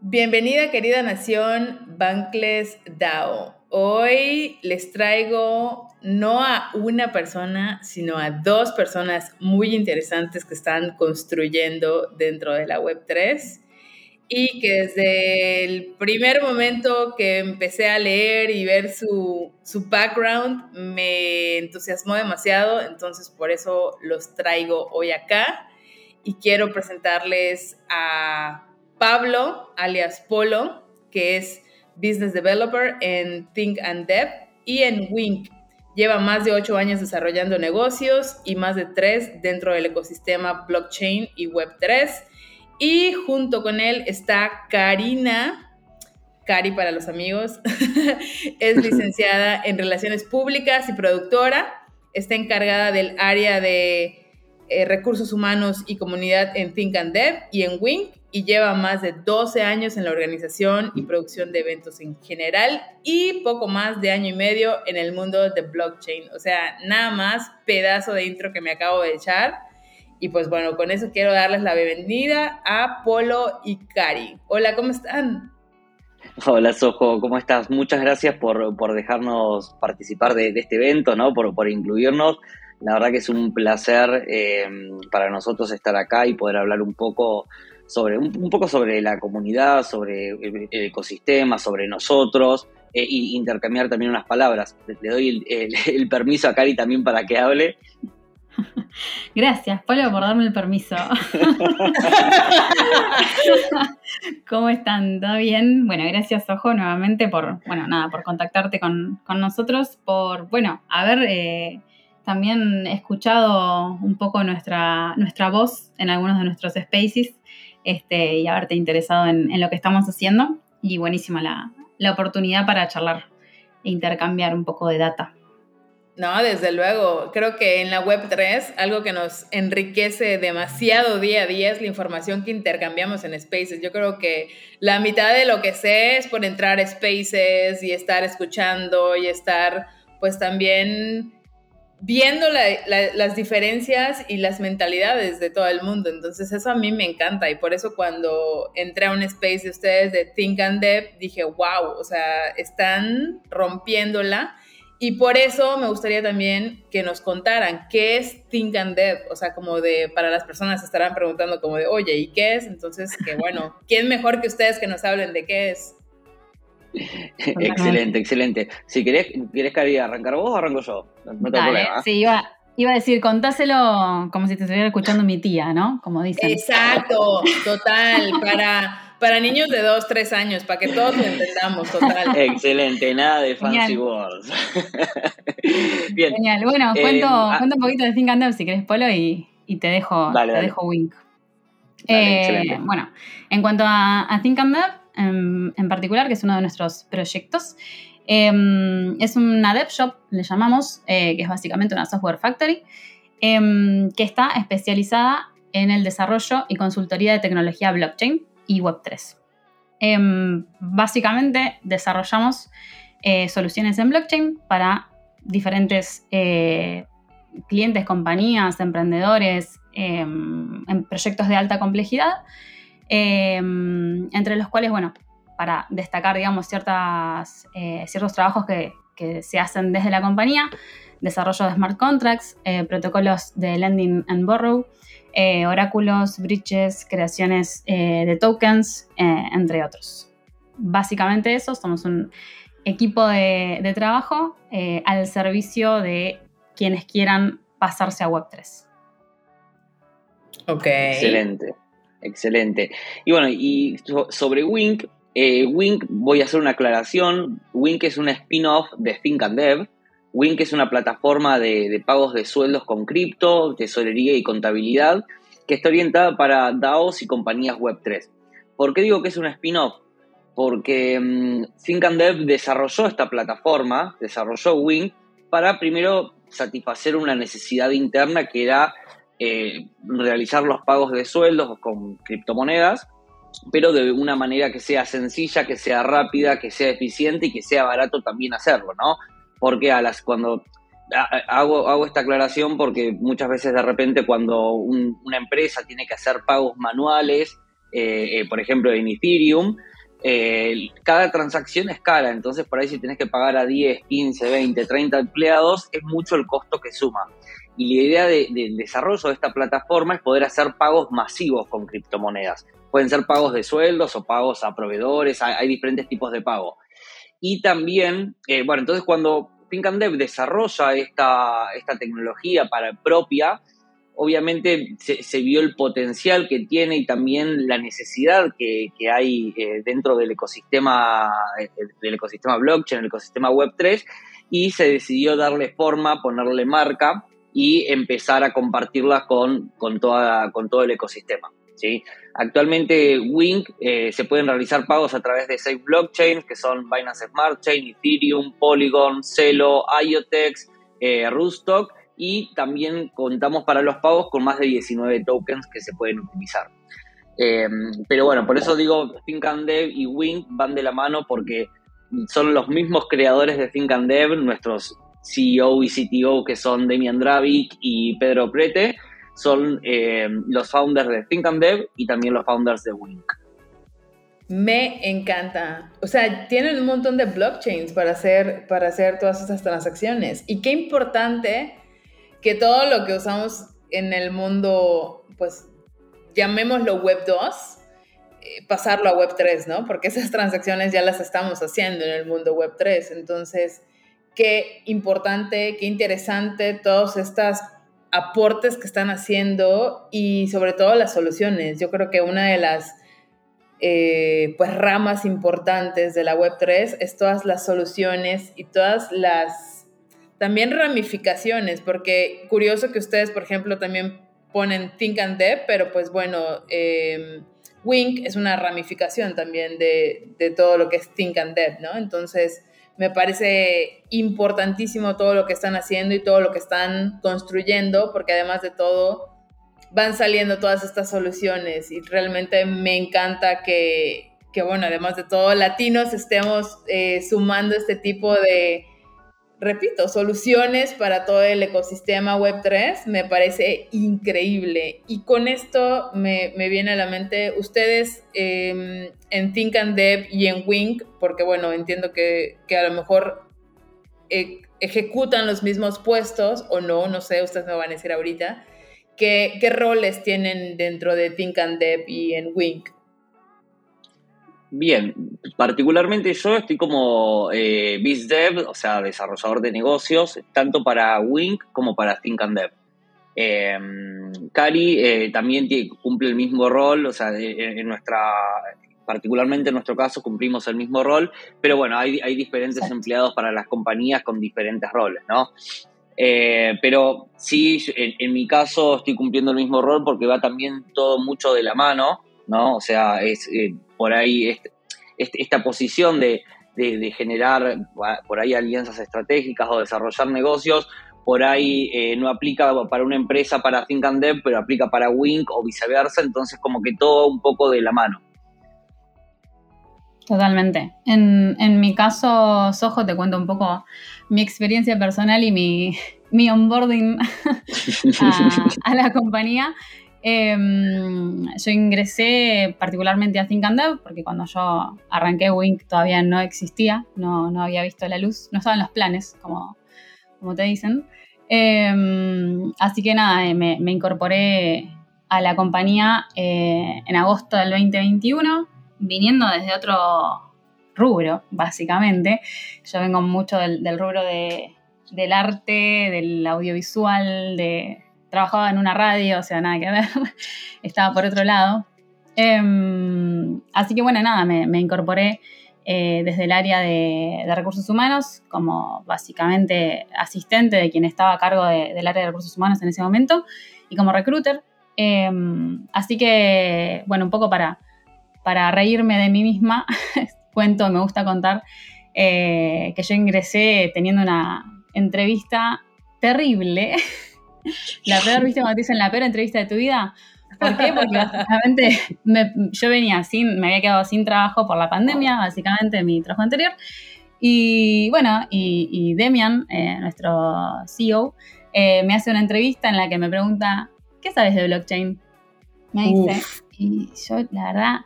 Bienvenida querida nación Bankless DAO. Hoy les traigo no a una persona, sino a dos personas muy interesantes que están construyendo dentro de la Web3 y que desde el primer momento que empecé a leer y ver su, su background me entusiasmó demasiado, entonces por eso los traigo hoy acá y quiero presentarles a Pablo, alias Polo, que es Business Developer en Think and Dev y en Wink. Lleva más de ocho años desarrollando negocios y más de tres dentro del ecosistema blockchain y Web3. Y junto con él está Karina, Cari para los amigos, es licenciada en Relaciones Públicas y productora. Está encargada del área de eh, recursos humanos y comunidad en Think and Dev y en Wink y lleva más de 12 años en la organización y producción de eventos en general y poco más de año y medio en el mundo de blockchain. O sea, nada más pedazo de intro que me acabo de echar. Y pues bueno, con eso quiero darles la bienvenida a Polo y Cari. Hola, ¿cómo están? Hola Sojo, ¿cómo estás? Muchas gracias por, por dejarnos participar de, de, este evento, ¿no? Por, por incluirnos. La verdad que es un placer eh, para nosotros estar acá y poder hablar un poco sobre un, poco sobre la comunidad, sobre el, ecosistema, sobre nosotros e intercambiar también unas palabras. Le doy el, permiso a Cari también para que hable. Gracias, Pablo, por darme el permiso. ¿Cómo están? ¿Todo bien? Bueno, gracias, Ojo, nuevamente por, bueno, nada, por contactarte con, nosotros, por, bueno, haber eh, también escuchado un poco nuestra, nuestra voz en algunos de nuestros spaces este, y haberte interesado en, lo que estamos haciendo. Y buenísima la, la oportunidad para charlar e intercambiar un poco de data. No, desde luego. Creo que en la Web3 algo que nos enriquece demasiado día a día es la información que intercambiamos en Spaces. Yo creo que la mitad de lo que sé es por entrar a Spaces y estar escuchando y estar pues también viendo las diferencias y las mentalidades de todo el mundo. Entonces eso a mí me encanta y por eso cuando entré a un space de ustedes de Think and Dev dije, wow, o sea, están rompiéndola. Y por eso me gustaría también que nos contaran qué es Think and Dev, o sea, como de, para las personas estarán preguntando como de, oye, ¿y qué es? Entonces, que bueno, ¿quién mejor que ustedes que nos hablen de qué es? Excelente, excelente. Si querés, querés Cari, arrancar vos o arranco yo. No tengo problema. Sí, iba, iba a decir, contáselo como si te estuviera escuchando mi tía, ¿no? Como dicen. Exacto, total, para, para niños de 2, 3 años, para que todos lo entendamos, total. Excelente, nada de fancy words. Bien. Genial, bueno, eh, cuento, ah. cuento un poquito de Think and Dev si querés, Polo, y, y te dejo, te dejo wink. eh, bueno, en cuanto a, a Think and Dev, en, particular, que es uno de nuestros proyectos. Em, es una dev shop, le llamamos, eh, que es básicamente una software factory, em, que está especializada en el desarrollo y consultoría de tecnología blockchain y Web3. Em, básicamente desarrollamos eh, soluciones en blockchain para diferentes eh, clientes, compañías, emprendedores, en proyectos de alta complejidad Em, entre los cuales, bueno, para destacar, digamos, ciertas, eh, ciertos trabajos que, se hacen desde la compañía, desarrollo de smart contracts, eh, protocolos de lending and borrow, eh, oráculos, bridges, creaciones de tokens, entre otros. Básicamente eso, somos un equipo de, de trabajo al servicio de quienes quieran pasarse a Web3. Ok. Excelente. Excelente. Y bueno, y sobre Wink, eh, Wink voy a hacer una aclaración. Wink es una spin-off de Think and Dev. Wink es una plataforma de, pagos de sueldos con cripto, tesorería y contabilidad que está orientada para DAOs y compañías Web3. ¿Por qué digo que es un spin-off? Porque um, Think and Dev desarrolló esta plataforma, desarrolló Wing, para primero satisfacer una necesidad interna que era eh, realizar los pagos de sueldos con criptomonedas, pero de una manera que sea sencilla, que sea rápida, que sea eficiente y que sea barato también hacerlo, ¿no? Porque a las, cuando hago, hago esta aclaración porque muchas veces de repente cuando una empresa tiene que hacer pagos manuales, eh, eh, por ejemplo en Ethereum, cada transacción es cara, entonces por ahí si tienes que pagar a 10, 15, 20, 30 empleados, es mucho el costo que suma. Y la idea del desarrollo de esta plataforma es poder hacer pagos masivos con criptomonedas. Pueden ser pagos de sueldos o pagos a proveedores, hay, diferentes tipos de pago. Y también, eh, bueno, entonces cuando Dev desarrolla esta, esta tecnología para propia, obviamente se, vio el potencial que tiene y también la necesidad que, hay eh, dentro del ecosistema, eh, del ecosistema blockchain, el ecosistema Web3, y se decidió darle forma, ponerle marca y empezar a compartirlas con, con, toda, con todo el ecosistema. ¿sí? Actualmente, Wink eh, se pueden realizar pagos a través de seis blockchains, que son Binance Smart Chain, Ethereum, Polygon, Celo, IoTex, eh, Rustock, y también contamos para los pagos con más de 19 tokens que se pueden utilizar. Em, pero bueno, por eso digo, Think and Dev y Wink van de la mano porque son los mismos creadores de Think and Dev, nuestros CEO y CTO que son Demian Dravik y Pedro Prete, son eh, los founders de Think and Dev y también los founders de Wink. Me encanta. O sea, tienen un montón de blockchains para hacer, para hacer todas estas transacciones. Y qué importante que todo lo que usamos en el mundo, pues llamémoslo Web 2, eh, pasarlo a Web 3, ¿no? Porque esas transacciones ya las estamos haciendo en el mundo Web 3. Entonces, qué importante, qué interesante todos estos aportes que están haciendo y sobre todo las soluciones. Yo creo que una de las eh, pues ramas importantes de la Web3 es todas las soluciones y todas las también ramificaciones, porque curioso que ustedes, por ejemplo, también ponen Think and Dev, pero pues bueno, eh, Wink es una ramificación también de, de, todo lo que es Think and Dev, ¿no? Entonces, me parece importantísimo todo lo que están haciendo y todo lo que están construyendo, porque además de todo van saliendo todas estas soluciones y realmente me encanta que, bueno, además de todo, latinos estemos eh, sumando este tipo de, repito, soluciones para todo el ecosistema Web3 me parece increíble. Y con esto me, viene a la mente, ustedes em, en Think and Dev y en Wink, porque bueno, entiendo que, a lo mejor e, ejecutan los mismos puestos o no, no sé, ustedes me van a decir ahorita, ¿qué, qué roles tienen dentro de Think and Dev y en Wink? Bien, particularmente yo estoy como eh, BizDev, o sea, desarrollador de negocios, tanto para Wink como para Think and Dev. Em, Cari eh, también cumple el mismo rol, o sea, en nuestra, particularmente en nuestro caso cumplimos el mismo rol, pero bueno, hay, diferentes empleados para las compañías con diferentes roles, ¿no? Eh, pero sí, en, en, mi caso estoy cumpliendo el mismo rol porque va también todo mucho de la mano, ¿no? O sea, es eh, por ahí esta posición de, generar por ahí alianzas estratégicas o desarrollar negocios, por ahí eh, no aplica para una empresa para Think and Dev, pero aplica para Wink o viceversa, entonces como que todo un poco de la mano. Totalmente. En, mi caso, Sojo, te cuento un poco mi experiencia personal y mi, onboarding a, la compañía. Em, yo ingresé particularmente a Think and Dev porque cuando yo arranqué Wink todavía no existía, no, no había visto la luz, no estaban los planes, como, como te dicen. Em, así que nada, eh, me, incorporé a la compañía eh, en agosto del 2021, viniendo desde otro rubro, básicamente. Yo vengo mucho del, del rubro de, del arte, del audiovisual, de trabajaba en una radio, o sea, nada que ver, estaba por otro lado. Em, así que bueno, nada, me, incorporé eh, desde el área de, recursos humanos como básicamente asistente de quien estaba a cargo del área de recursos humanos en ese momento y como recruiter. Em, así que, bueno, un poco para, para reírme de mí misma, cuento, me gusta contar, eh, que yo ingresé teniendo una entrevista terrible. la peor, ¿viste cuando te dicen la peor entrevista de tu vida? ¿Por qué? Porque básicamente yo venía sin, me había quedado sin trabajo por la pandemia, básicamente mi trabajo anterior. Y bueno, y, Demian, eh, nuestro CEO, eh, me hace una entrevista en la que me pregunta, ¿qué sabes de blockchain? Me dice, y yo la verdad,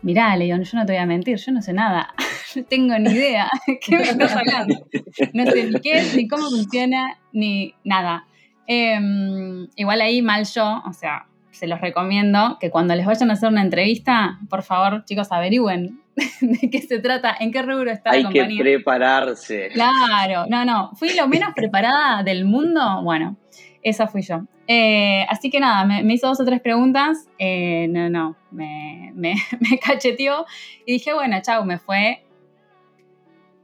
mirá, León, yo no te voy a mentir, yo no sé nada, no tengo ni idea, ¿qué me estás hablando? No sé ni qué es, ni cómo funciona, ni nada. Em, igual ahí mal yo, o sea, se los recomiendo que cuando les vayan a hacer una entrevista, por favor, chicos, averigüen de qué se trata, en qué rubro está la compañía. Hay que prepararse. Claro, no, no, fui lo menos preparada del mundo, bueno, esa fui yo. Eh, así que nada, me, hizo dos o tres preguntas, eh, no, no, me, me, me cacheteó y dije, bueno, chau, me fue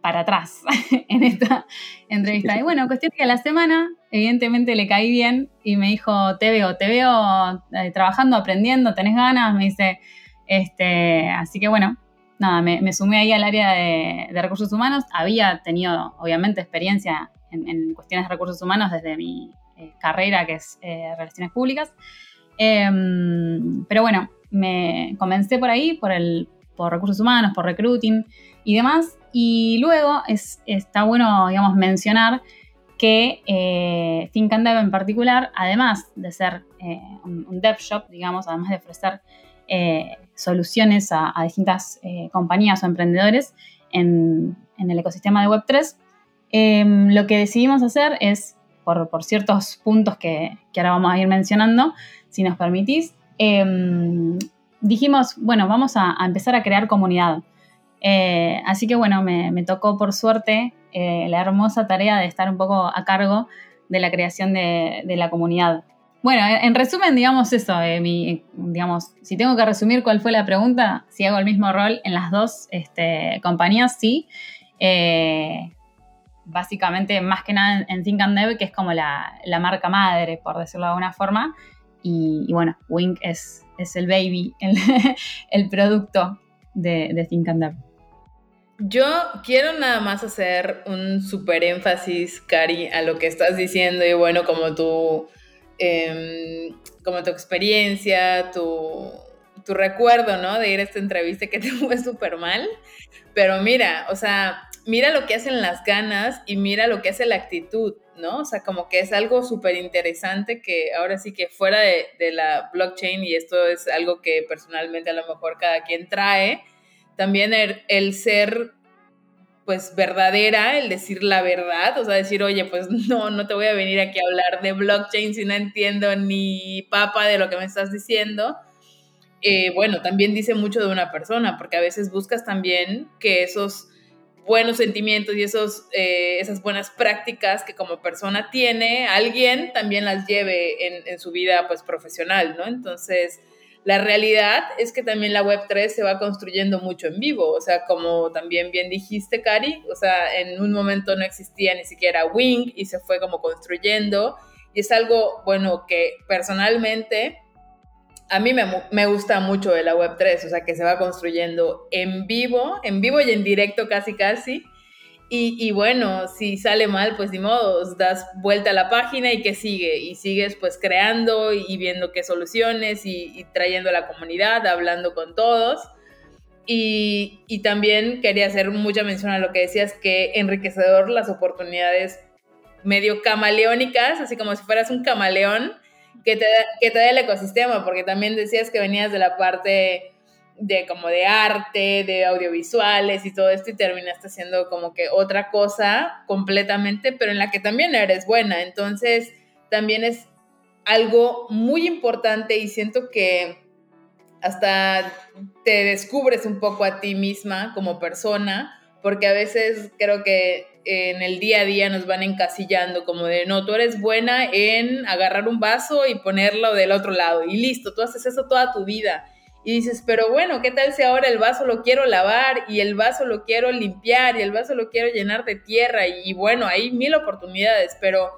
para atrás en esta entrevista. Y bueno, cuestión que a la semana, evidentemente le caí bien y me dijo, te veo, te veo eh, trabajando, aprendiendo, tenés ganas, me dice, este, así que bueno, nada, me, sumé ahí al área de, recursos humanos. Había tenido, obviamente, experiencia en, cuestiones de recursos humanos desde mi eh, carrera, que es eh, Relaciones Públicas. Em, pero bueno, me comencé por ahí, por, el, por recursos humanos, por recruiting y demás. Y luego es, está bueno, digamos, mencionar que eh, Think and Dev en particular, además de ser eh, un, dev shop, digamos, además de ofrecer eh, soluciones a, distintas eh, compañías o emprendedores en, el ecosistema de Web3, em, lo que decidimos hacer es, por, ciertos puntos que, ahora vamos a ir mencionando, si nos permitís, em, dijimos, bueno, vamos a empezar a crear comunidad. Eh, así que bueno, me, tocó por suerte eh, la hermosa tarea de estar un poco a cargo de la creación de, la comunidad. Bueno, en resumen, digamos eso, eh, digamos, si tengo que resumir cuál fue la pregunta, si hago el mismo rol en las dos este, compañías, sí. básicamente, más que nada en Think and Dev, que es como la, marca madre, por decirlo de alguna forma. Y, bueno, Wink es, es el baby, el, producto de, de Think and Dev. Yo quiero nada más hacer un súper énfasis, Cari, a lo que estás diciendo y bueno, como tu, em, como tu experiencia, tu, tu recuerdo, ¿no? De ir a esta entrevista que te fue súper mal. Pero mira, o sea, mira lo que hacen las ganas y mira lo que hace la actitud, ¿no? O sea, como que es algo súper interesante que ahora sí que fuera de, de la blockchain, y esto es algo que personalmente a lo mejor cada quien trae, también el, ser pues verdadera, el decir la verdad, o sea, decir, oye, pues no, no te voy a venir aquí a hablar de blockchain si no entiendo ni papa de lo que me estás diciendo. Eh, bueno, también dice mucho de una persona, porque a veces buscas también que esos buenos sentimientos y esos, eh, esas buenas prácticas que como persona tiene alguien también las lleve en, en su vida pues profesional, ¿no? Entonces, la realidad es que también la Web3 se va construyendo mucho en vivo, o sea, como también bien dijiste, Cari, o sea, en un momento no existía ni siquiera Wing y se fue como construyendo. Y es algo, bueno, que personalmente a mí me, me, gusta mucho de la Web3, o sea, que se va construyendo en vivo, en vivo y en directo casi casi. Y, bueno, si sale mal, pues ni modo, das vuelta a la página y que sigue. Y sigues pues creando y viendo qué soluciones y, trayendo a la comunidad, hablando con todos. Y, y, también quería hacer mucha mención a lo que decías, que enriquecedor las oportunidades medio camaleónicas, así como si fueras un camaleón que te, que te da el ecosistema, porque también decías que venías de la parte de como de arte, de audiovisuales y todo esto y terminaste haciendo como que otra cosa completamente, pero en la que también eres buena. Entonces, también es algo muy importante y siento que hasta te descubres un poco a ti misma como persona, porque a veces creo que en el día a día nos van encasillando como de, no, tú eres buena en agarrar un vaso y ponerlo del otro lado y listo, tú haces eso toda tu vida y dices, pero bueno, ¿qué tal si ahora el vaso lo quiero lavar y el vaso lo quiero limpiar y el vaso lo quiero llenar de tierra? Y, bueno, hay mil oportunidades, pero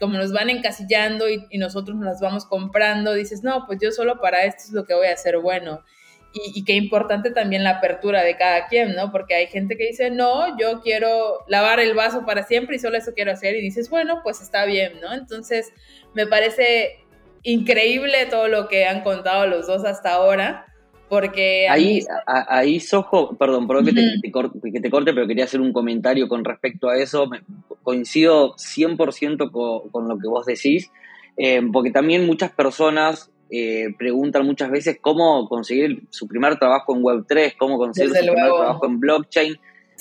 como nos van encasillando y, nosotros nos las vamos comprando, dices, no, pues yo solo para esto es lo que voy a hacer bueno. Y, y qué importante también la apertura de cada quien, ¿no? Porque hay gente que dice, no, yo quiero lavar el vaso para siempre y solo eso quiero hacer. Y dices, bueno, pues está bien, ¿no? Entonces, me parece increíble todo lo que han contado los dos hasta ahora. Porque ahí, ahí Sojo, perdón, perdón que, te, corte, pero quería hacer un comentario con respecto a eso. coincido 100% con, con, lo que vos decís, eh, porque también muchas personas eh, preguntan muchas veces cómo conseguir su primer trabajo en Web3, cómo conseguir su primer trabajo en blockchain.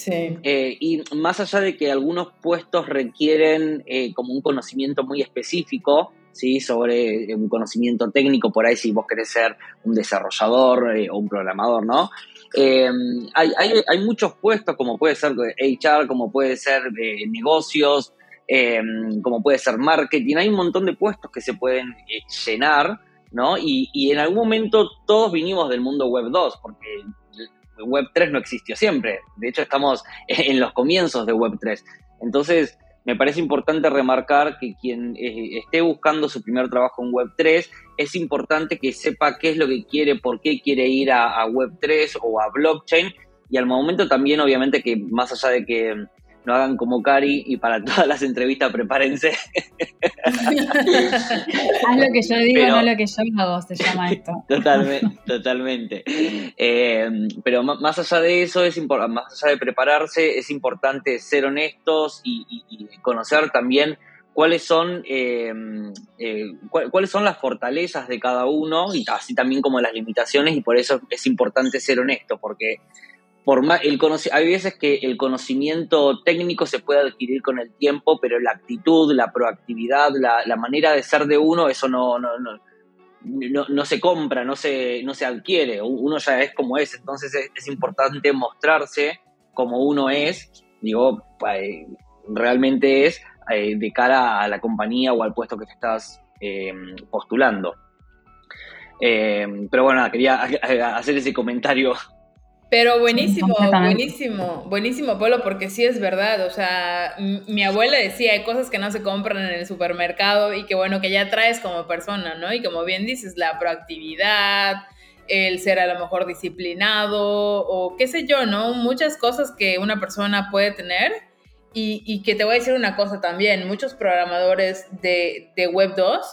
Eh, y más allá de que algunos puestos requieren como un conocimiento muy específico, ¿sí? sobre un conocimiento técnico, por ahí si vos querés ser un desarrollador o un programador, ¿no? hay, hay, hay, muchos puestos, como puede ser HR, como puede ser negocios, como puede ser marketing, hay un montón de puestos que se pueden llenar ¿no? Y, y, en algún momento todos vinimos del mundo Web 2, porque Web 3 no existió siempre. De hecho, estamos en los comienzos de Web 3. Entonces, me parece importante remarcar que quien eh, esté buscando su primer trabajo en Web 3, es importante que sepa qué es lo que quiere, por qué quiere ir a, a Web 3 o a blockchain. Y al momento también, obviamente, que más allá de que no hagan como Cari y para todas las entrevistas prepárense. Haz lo que yo digo, no lo que yo hago, se llama esto. Totalmente, totalmente. Eh, pero más allá de eso, es más allá de prepararse, es importante ser honestos y, conocer también cuáles son, eh, eh, cuáles son las fortalezas de cada uno y así también como las limitaciones y por eso es importante ser honesto, porque por el hay veces que el conocimiento técnico se puede adquirir con el tiempo, pero la actitud, la proactividad, la, manera de ser de uno, eso no, no, no, no, se compra, no se, no se adquiere, uno ya es como es, entonces es, importante mostrarse como uno es, digo, eh, realmente es eh, de cara a la compañía o al puesto que te estás eh, postulando. pero bueno, quería hacer ese comentario pero buenísimo, buenísimo, buenísimo, Polo, porque sí es verdad. O sea, mi abuela decía, hay cosas que no se compran en el supermercado y que bueno, que ya traes como persona, ¿no? Y como bien dices, la proactividad, el ser a lo mejor disciplinado o qué sé yo, ¿no? Muchas cosas que una persona puede tener. Y, y que te voy a decir una cosa también, muchos programadores de, de Web 2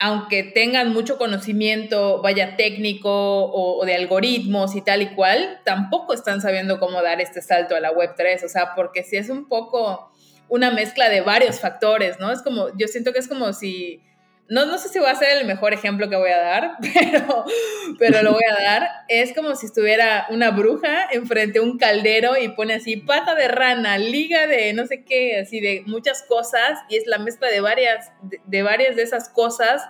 aunque tengan mucho conocimiento, vaya técnico o, de algoritmos y tal y cual, tampoco están sabiendo cómo dar este salto a la Web 3, o sea, porque si es un poco una mezcla de varios factores, ¿no? Es como, yo siento que es como si, no, no sé si va a ser el mejor ejemplo que voy a dar, pero, pero lo voy a dar, es como si estuviera una bruja enfrente a un caldero y pone así pata de rana, liga de no sé qué, así de muchas cosas, y es la mezcla de varias, de, varias de esas cosas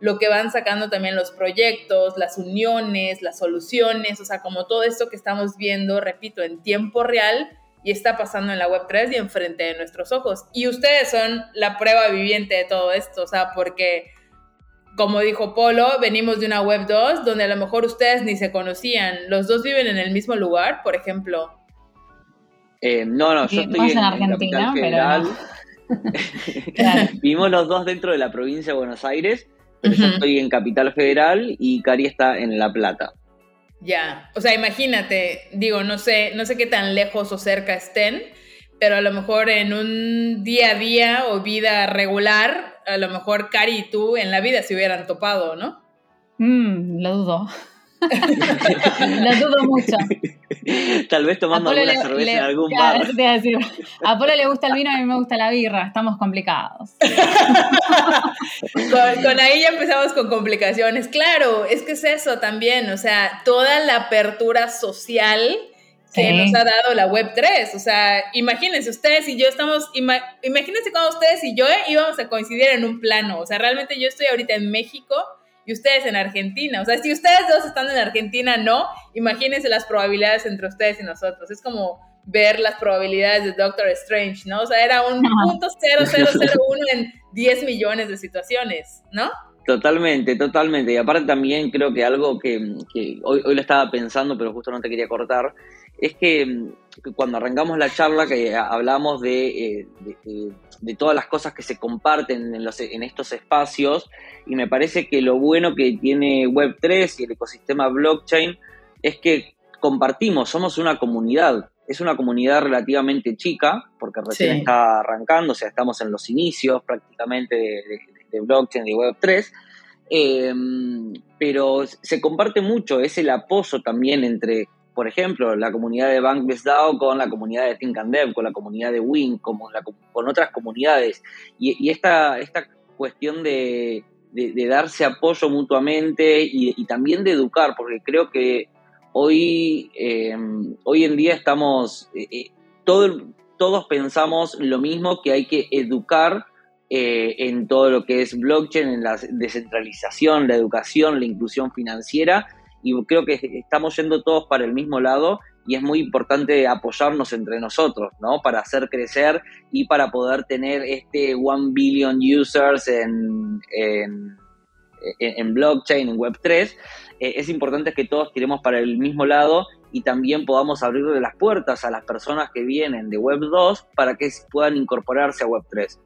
lo que van sacando también los proyectos, las uniones, las soluciones, o sea, como todo esto que estamos viendo, repito, en tiempo real y está pasando en la Web3 y enfrente de nuestros ojos. Y ustedes son la prueba viviente de todo esto, o sea, porque, como dijo Polo, venimos de una Web 2 donde a lo mejor ustedes ni se conocían. ¿Los dos viven en el mismo lugar, por ejemplo? Eh, no, no, yo estoy en, Argentina, pero Vivimos los dos dentro de la provincia de Buenos Aires pero yo estoy en Capital Federal y Cari está en La Plata. Ya, o sea, imagínate, digo, no sé, no sé qué tan lejos o cerca estén, pero a lo mejor en un día a día o vida regular, a lo mejor Cari y tú en la vida se hubieran topado, ¿no? Mm, lo dudo. lo dudo mucho. Tal vez tomando alguna cerveza en algún bar. a Polo le gusta el vino, a mí me gusta la birra, estamos complicados. con, ahí ya empezamos con complicaciones. Claro, es que es eso también, o sea, toda la apertura social que nos ha dado la Web 3. O sea, imagínense, ustedes y yo estamos, imagínense cuando ustedes y yo íbamos a coincidir en un plano. O sea, realmente yo estoy ahorita en México y ustedes en Argentina. O sea, si ustedes dos están en Argentina, no, imagínense las probabilidades entre ustedes y nosotros. Es como ver las probabilidades de Doctor Strange, ¿no? O sea, era un punto 0001 en 10 millones de situaciones, ¿no? Totalmente, totalmente. Y aparte también creo que algo que, hoy, hoy lo estaba pensando, pero justo no te quería cortar, es que, cuando arrancamos la charla que hablamos de, eh, de, todas las cosas que se comparten en, los, en estos espacios, y me parece que lo bueno que tiene Web3 y el ecosistema blockchain es que compartimos, somos una comunidad. Es una comunidad relativamente chica, porque recién está arrancando, o sea, estamos en los inicios prácticamente de, de blockchain y Web3, eh, pero se comparte mucho, es el apoyo también entre, por ejemplo, la comunidad de Bankless DAO con la comunidad de Think and Dev, con la comunidad de Wing, con, con otras comunidades. Y, esta, esta cuestión de, darse apoyo mutuamente y, también de educar, porque creo que hoy, eh, hoy en día estamos, eh, todos pensamos lo mismo, que hay que educar eh, en todo lo que es blockchain, en la descentralización, la educación, la inclusión financiera, y creo que estamos yendo todos para el mismo lado y es muy importante apoyarnos entre nosotros, ¿no? Para hacer crecer y para poder tener este one billion users en, en, blockchain, en Web3, eh, es importante que todos tiremos para el mismo lado y también podamos abrirle las puertas a las personas que vienen de Web2 para que puedan incorporarse a Web3.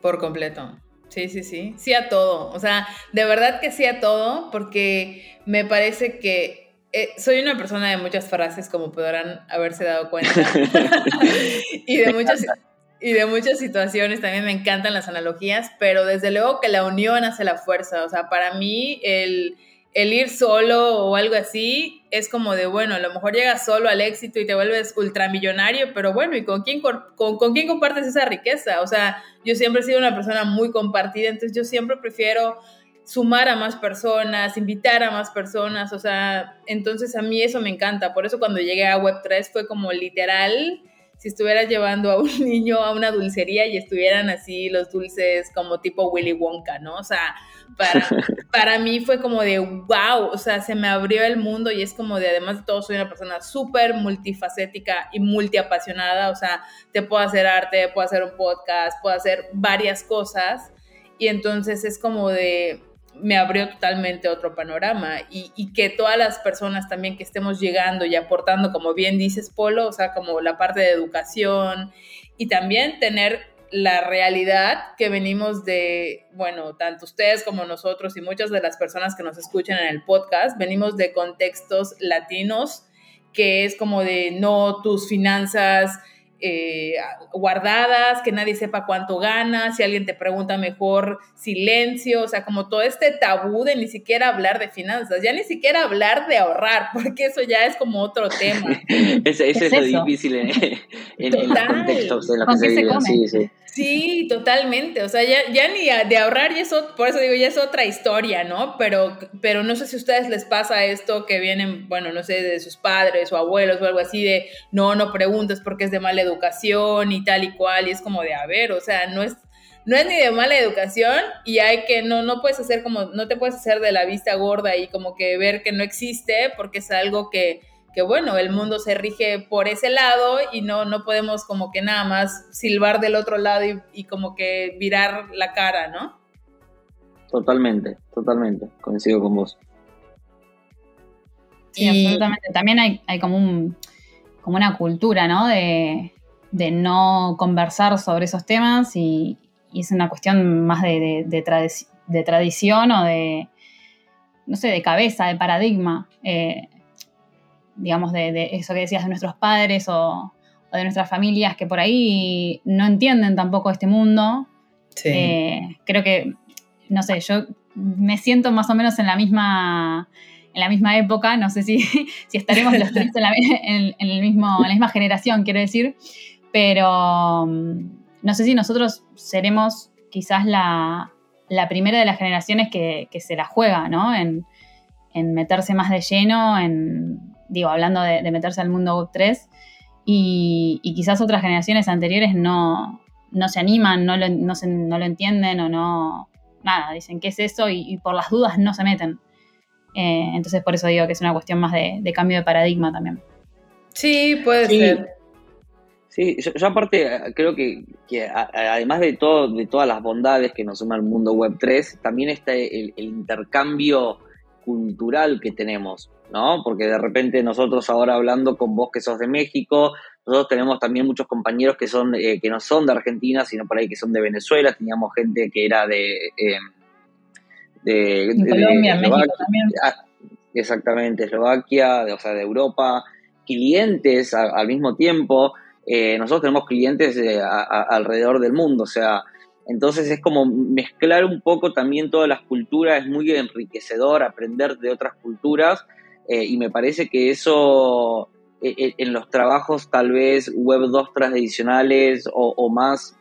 Por completo. Sí, sí, sí. Sí a todo. O sea, de verdad que sí a todo, porque me parece que eh, soy una persona de muchas frases, como podrán haberse dado cuenta. y, de muchas, y de muchas situaciones también me encantan las analogías, pero desde luego que la unión hace la fuerza. O sea, para mí el el ir solo o algo así es como de, bueno, a lo mejor llegas solo al éxito y te vuelves ultramillonario, pero bueno, ¿y con quién, con, con, quién compartes esa riqueza? O sea, yo siempre he sido una persona muy compartida, entonces yo siempre prefiero sumar a más personas, invitar a más personas, o sea, entonces a mí eso me encanta, por eso cuando llegué a Web3 fue como literal si estuvieras llevando a un niño a una dulcería y estuvieran así los dulces como tipo Willy Wonka, ¿no? O sea, para, para mí fue como de wow, o sea, se me abrió el mundo y es como de, además de todo, soy una persona súper multifacética y multiapasionada, o sea, te puedo hacer arte, puedo hacer un podcast, puedo hacer varias cosas y entonces es como de, me abrió totalmente otro panorama y, que todas las personas también que estemos llegando y aportando, como bien dices, Polo, o sea, como la parte de educación y también tener la realidad que venimos de, bueno, tanto ustedes como nosotros y muchas de las personas que nos escuchan en el podcast, venimos de contextos latinos, que es como de no tus finanzas eh, guardadas, que nadie sepa cuánto ganas, si alguien te pregunta mejor, silencio, o sea, como todo este tabú de ni siquiera hablar de finanzas, ya ni siquiera hablar de ahorrar, porque eso ya es como otro tema. ese, es, lo difícil en, en, los contextos en los que se viven. Sí, sí. Sí, totalmente. O sea, ya, ya ni de ahorrar, y eso, por eso digo, ya es otra historia, ¿no? Pero, pero no sé si a ustedes les pasa esto que vienen, bueno, no sé, de sus padres o abuelos o algo así, de no, no preguntes porque es de mala educación y tal y cual. Y es como de, a ver, o sea, no es, no es ni de mala educación y hay que, no, no puedes hacer como, no te puedes hacer de la vista gorda y como que ver que no existe porque es algo que que bueno, el mundo se rige por ese lado y no, no podemos como que nada más silbar del otro lado y, como que virar la cara, ¿no? Totalmente, totalmente, coincido con vos. Sí, absolutamente. También hay, hay como, un, como una cultura, ¿no? De, no conversar sobre esos temas y, es una cuestión más de, de, tradición o de, no sé, de cabeza, de paradigma. Eh, digamos, de, eso que decías de nuestros padres o, de nuestras familias que por ahí no entienden tampoco este mundo. Eh, creo que, no sé, yo me siento más o menos en la misma, en la misma época, no sé si, si estaremos los tres en la, mismo, en la misma generación, quiero decir, pero mm, no sé si nosotros seremos quizás la, primera de las generaciones que, se la juega, ¿no? En, en meterse más de lleno en, digo, hablando de, meterse al mundo Web 3, y, quizás otras generaciones anteriores no, no se animan, no lo, no, no lo, entienden o no, nada, dicen qué es eso y, por las dudas no se meten. Eh, entonces por eso digo que es una cuestión más de, cambio de paradigma también. Sí, puede ser. Sí, yo, aparte creo que, además de todo, de todas las bondades que nos suma el mundo web 3, también está el, intercambio cultural que tenemos, ¿no? Porque de repente nosotros ahora hablando con vos que sos de México, nosotros tenemos también muchos compañeros que son eh, que no son de Argentina, sino por ahí que son de Venezuela, teníamos gente que era de... Eh, de, Colombia, México también. Ah, exactamente, Eslovaquia, o sea, de Europa, clientes al mismo tiempo. Eh, nosotros tenemos clientes alrededor del mundo, o sea, entonces es como mezclar un poco también todas las culturas, es muy enriquecedor aprender de otras culturas eh, y me parece que eso eh, en los trabajos tal vez web 2 tradicionales o, más...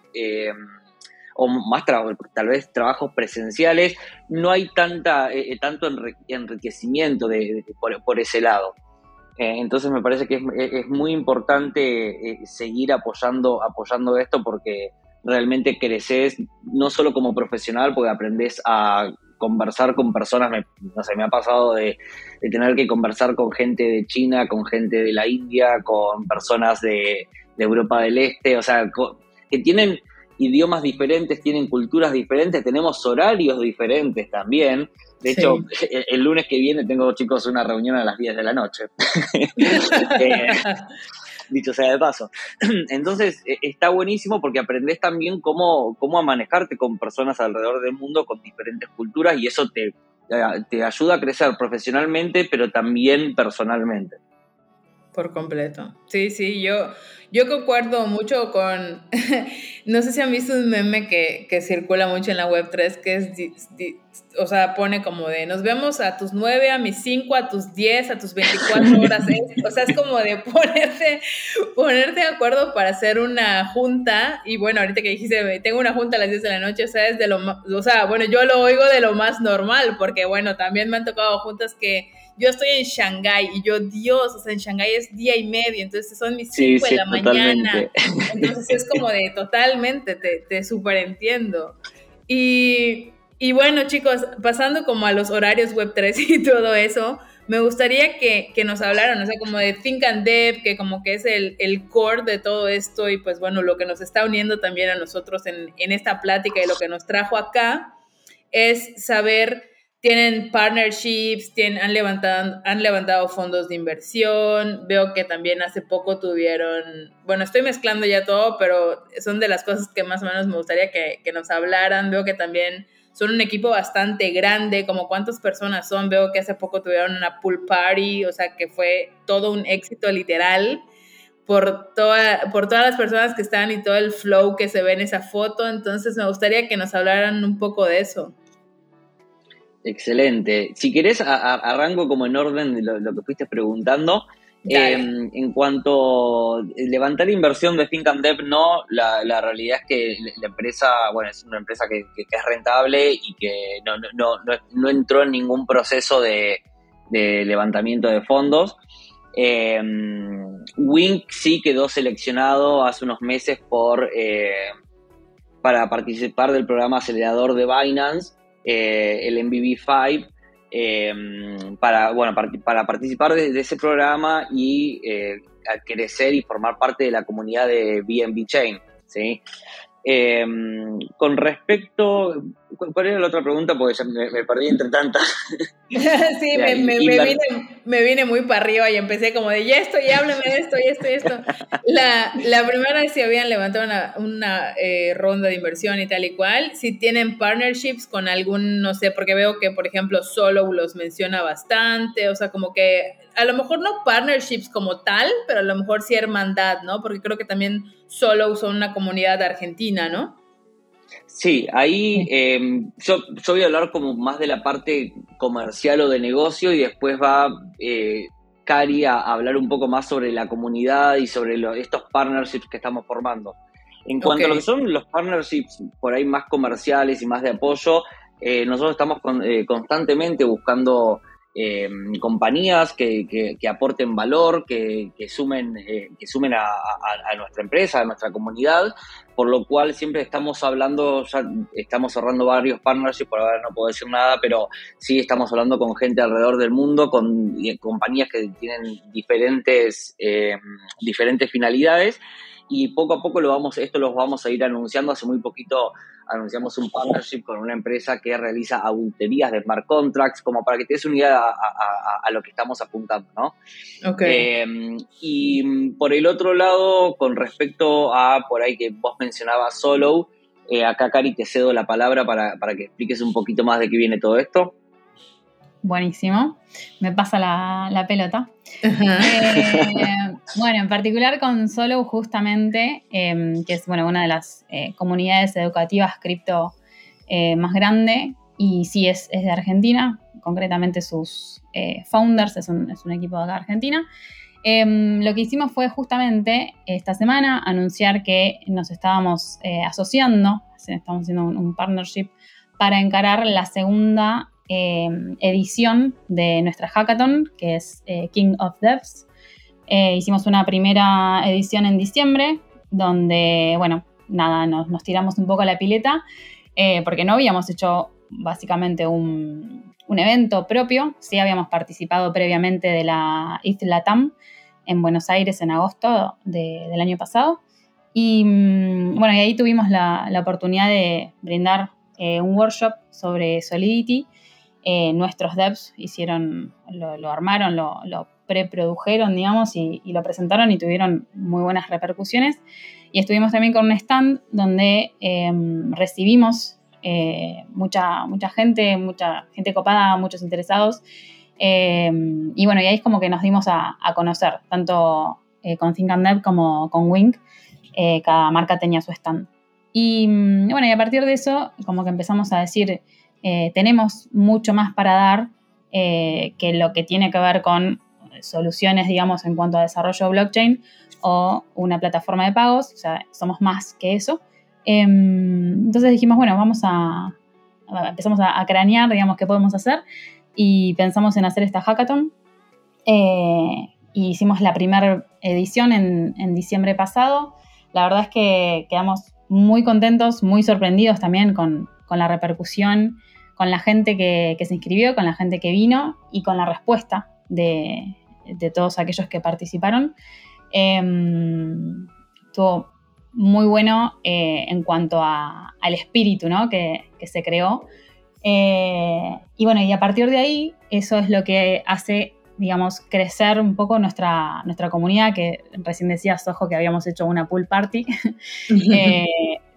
o más tal vez trabajos presenciales, no hay tanta, tanto enriquecimiento de, por, ese lado. Eh, entonces me parece que es, muy importante eh, seguir apoyando, apoyando esto porque realmente creces no solo como profesional, porque aprendes a conversar con personas, no sé, me ha pasado de, tener que conversar con gente de China, con gente de la India, con personas de, de Europa del Este, o sea, que tienen idiomas diferentes, tienen culturas diferentes, tenemos horarios diferentes también. De hecho, el, lunes que viene tengo, chicos, una reunión a las 10 de la noche. Eh, dicho sea de paso. Entonces, e, está buenísimo porque aprendes también cómo, cómo a manejarte con personas alrededor del mundo con diferentes culturas y eso te, te ayuda a crecer profesionalmente, pero también personalmente. Por completo. Sí, sí, yo, yo concuerdo mucho con, no sé si han visto un meme que, que circula mucho en la web 3, que es, o sea, pone como de, nos vemos a tus 9, a mis 5, a tus 10, a tus 24 horas. ¿eh? O sea, es como de ponerte, ponerte de acuerdo para hacer una junta. Y bueno, ahorita que dijiste, tengo una junta a las 10 de la noche, o sea, es de lo, o sea, bueno, yo lo oigo de lo más normal, porque bueno, también me han tocado juntas que yo estoy en Shanghái y yo, Dios, o sea, en Shanghái es día y medio, entonces son mis 5 de la mañana. Entonces es como de totalmente, te, te súper entiendo. Y, y, bueno, chicos, pasando como a los horarios web 3 y todo eso, me gustaría que, que, nos hablaran, o sea, como de Think and Dev, que como que es el, el, core de todo esto y pues bueno, lo que nos está uniendo también a nosotros en, en esta plática y lo que nos trajo acá es saber tienen partnerships, tienen, han, levantado, han levantado fondos de inversión, veo que también hace poco tuvieron, bueno, estoy mezclando ya todo, pero son de las cosas que más o menos me gustaría que, que nos hablaran, veo que también son un equipo bastante grande, como cuántas personas son, veo que hace poco tuvieron una pool party, o sea que fue todo un éxito literal por, toda, por todas las personas que están y todo el flow que se ve en esa foto, entonces me gustaría que nos hablaran un poco de eso. Excelente. Si querés, arranco como en orden de lo, que fuiste preguntando. Em, en cuanto a levantar inversión de Think and Dev, no, la, realidad es que la empresa, bueno, es una empresa que, es rentable y que no, no, no, entró en ningún proceso de, levantamiento de fondos. Eh, Wink sí quedó seleccionado hace unos meses por, eh, para participar del programa acelerador de Binance eh, el MVB5 eh, para, bueno, para, participar de, ese programa y eh, crecer y formar parte de la comunidad de BNB Chain. ¿sí? Con respecto, ¿cuál era la otra pregunta? Porque ya me, perdí entre tantas. sí, me, vine, me, vine, muy para arriba y empecé como de, ya esto, ya háblame de esto, y esto, esto. La, la primera es si habían levantado una, una eh, ronda de inversión y tal y cual, si tienen partnerships con algún, no sé, porque veo que, por ejemplo, Solo los menciona bastante, o sea, como que a lo mejor no partnerships como tal, pero a lo mejor sí hermandad, ¿no? Porque creo que también Solo son una comunidad argentina, ¿no? Sí, ahí em, yo, voy a hablar como más de la parte comercial o de negocio y después va eh, Cari a, hablar un poco más sobre la comunidad y sobre estos partnerships que estamos formando. En cuanto a lo que son los partnerships por ahí más comerciales y más de apoyo, eh, nosotros estamos eh, constantemente buscando Em, compañías que, aporten valor, que, sumen, que sumen eh, a, nuestra empresa, a nuestra comunidad, por lo cual siempre estamos hablando, estamos cerrando varios partnerships, por ahora no puedo decir nada, pero sí estamos hablando con gente alrededor del mundo, con compañías que tienen diferentes, em, diferentes finalidades y poco a poco lo vamos, esto lo vamos a ir anunciando. Hace muy poquito anunciamos un partnership con una empresa que realiza auditorías de smart contracts, como para que te des una idea a, lo que estamos apuntando, ¿no? Ok. Em, y por el otro lado, con respecto a por ahí que vos mencionabas Solo, eh, acá Cari te cedo la palabra para, para que expliques un poquito más de qué viene todo esto. Buenísimo. Me pasa la, pelota. Eh, bueno, en particular con Solo, justamente, em, que es bueno, una de las eh, comunidades educativas cripto eh, más grande, y sí es, de Argentina, concretamente sus founders, es un, es un, equipo de acá de Argentina. Em, lo que hicimos fue justamente esta semana anunciar que nos estábamos asociando, estamos haciendo un partnership para encarar la segunda Em, edición de nuestra hackathon, que es eh, King of Devs. Eh, hicimos una primera edición en diciembre, donde, bueno, nada, nos, tiramos un poco a la pileta, eh, porque no habíamos hecho básicamente un, evento propio, sí habíamos participado previamente de la Isla TAM en Buenos Aires en agosto del año pasado. Y mm, bueno, y ahí tuvimos la, oportunidad de brindar un workshop sobre Solidity eh, nuestros devs hicieron, lo, armaron, lo, preprodujeron, digamos, y, lo presentaron y tuvieron muy buenas repercusiones. Y estuvimos también con un stand donde em, recibimos eh, mucha, mucha gente, mucha gente copada, muchos interesados. Em, y bueno, y ahí es como que nos dimos a, conocer, tanto eh, con Think and Dev como con Wink. cada marca tenía su stand. Y mm, bueno, y a partir de eso, como que empezamos a decir, eh, tenemos mucho más para dar eh, que lo que tiene que ver con soluciones, digamos, en cuanto a desarrollo blockchain o una plataforma de pagos, o sea, somos más que eso. Em, entonces dijimos, bueno, vamos a, empezamos a, cranear, digamos, qué podemos hacer y pensamos en hacer esta hackathon. Eh, hicimos la primera edición en, diciembre pasado. La verdad es que quedamos muy contentos, muy sorprendidos también con, con la repercusión con la gente que, se inscribió, con la gente que vino y con la respuesta de, todos aquellos que participaron. Em, estuvo muy bueno eh, en cuanto al espíritu que, se creó. Eh, y bueno, y a partir de ahí, eso es lo que hace, digamos, crecer un poco nuestra, nuestra comunidad, que recién decías, ojo, que habíamos hecho una pool party.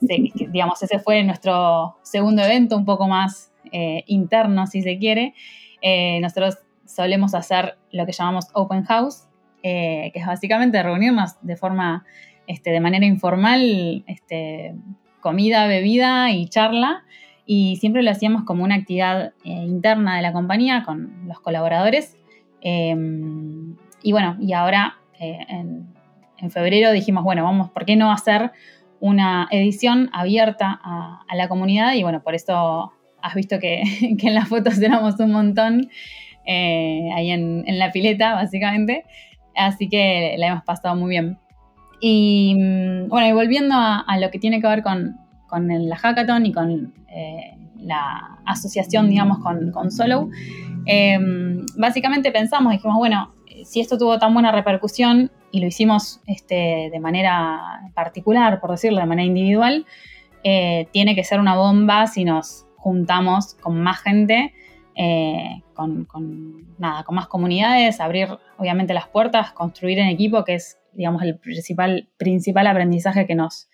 Eh, digamos, ese fue nuestro segundo evento, un poco más eh, interno, si se quiere. Eh, nosotros solemos hacer lo que llamamos open house, que es básicamente reunirnos de forma, este, de manera informal, este, comida, bebida y charla. Y siempre lo hacíamos como una actividad interna de la compañía con los colaboradores. Em, y bueno, y ahora en, febrero dijimos, bueno, vamos, ¿por qué no hacer una edición abierta a, la comunidad? Y bueno, por eso has visto que, en las fotos éramos un montón eh, ahí en, la pileta, básicamente. Así que la hemos pasado muy bien. Y mm, bueno, y volviendo a, lo que tiene que ver con, con la hackathon y con eh, la asociación, digamos, con, con Solo, eh, básicamente pensamos, dijimos, bueno, si esto tuvo tan buena repercusión y lo hicimos este, de manera particular, por decirlo, de manera individual, tiene que ser una bomba si nos juntamos con más gente, eh, con, nada, con más comunidades, abrir obviamente las puertas, construir en equipo, que es, digamos, el principal, principal aprendizaje que nos,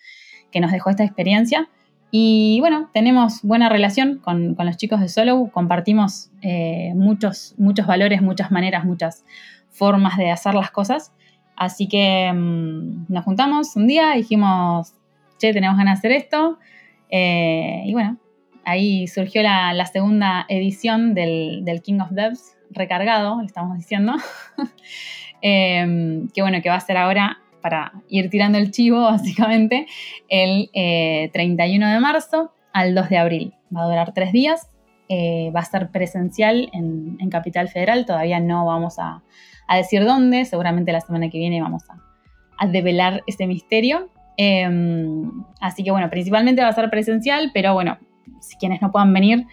que nos dejó esta experiencia. Y bueno, tenemos buena relación con, los chicos de Solo, compartimos eh, muchos, muchos valores, muchas maneras, muchas formas de hacer las cosas. Así que mm, nos juntamos un día, dijimos, che, tenemos ganas de hacer esto. Eh, y bueno, ahí surgió la, segunda edición del, King of Devs recargado, estamos diciendo, em, que bueno, que va a ser ahora para ir tirando el chivo, básicamente, el 31 eh, de marzo al 2 de abril. Va a durar tres días. va a ser presencial en, Capital Federal, todavía no vamos a, decir dónde, seguramente la semana que viene vamos a, a develar ese misterio. Em, así que bueno, principalmente va a ser presencial, pero bueno, si quienes no puedan venir,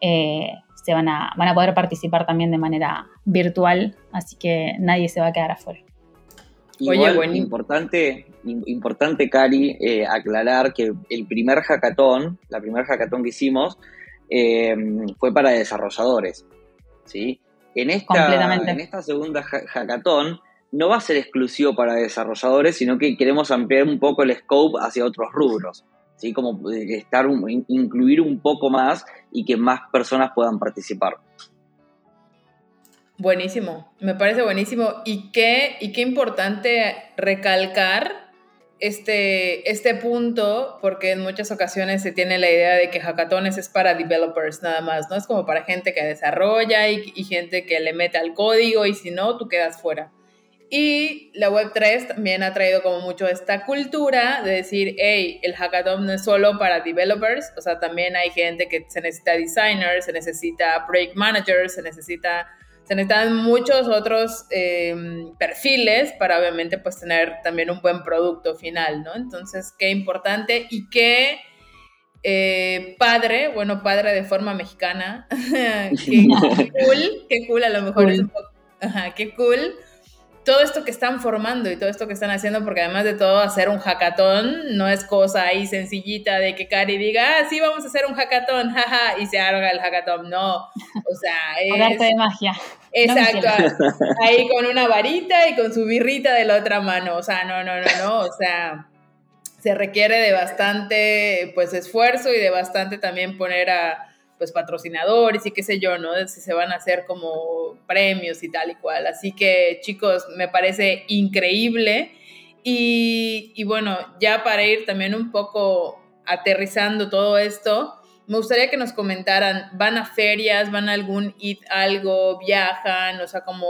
eh, se van a, van a poder participar también de manera virtual, así que nadie se va a quedar afuera. Oye, bueno. importante, importante, Cari, eh, aclarar que el primer hackathon, la primera hackathon que hicimos, eh, fue para desarrolladores. ¿sí? En, esta, en esta segunda hackathon no va a ser exclusivo para desarrolladores, sino que queremos ampliar un poco el scope hacia otros rubros. ¿sí? Como eh, estar, incluir un poco más y que más personas puedan participar. Buenísimo, me parece buenísimo. Y qué, y qué importante recalcar este, este punto, porque en muchas ocasiones se tiene la idea de que hackatones es para developers nada más, ¿no? Es como para gente que desarrolla y, y gente que le mete al código y si no, tú quedas fuera. Y la Web3 también ha traído como mucho esta cultura de decir, hey, el hackathon no es solo para developers, o sea, también hay gente que se necesita designers, se necesita project managers, se necesita, se necesitan muchos otros em, perfiles para obviamente pues tener también un buen producto final, ¿no? Entonces, qué importante y qué eh, padre, bueno, padre de forma mexicana, qué, cool, qué cool, a lo mejor es un poco, ajá, qué cool todo esto que están formando y todo esto que están haciendo, porque además de todo, hacer un hackathon no es cosa ahí sencillita de que Cari diga, ah, sí, vamos a hacer un hackathon, jaja, y se haga el hackathon. No, o sea, es... arte de magia. Exacto, ahí con una varita y con su birrita de la otra mano, o sea, no, no, no, no, o sea, se requiere de bastante, pues, esfuerzo y de bastante también poner a pues patrocinadores y qué sé yo, ¿no? Si se van a hacer como premios y tal y cual. Así que chicos, me parece increíble. Y, bueno, ya para ir también un poco aterrizando todo esto, me gustaría que nos comentaran, ¿van a ferias, van a algún IT algo, viajan? O sea, como,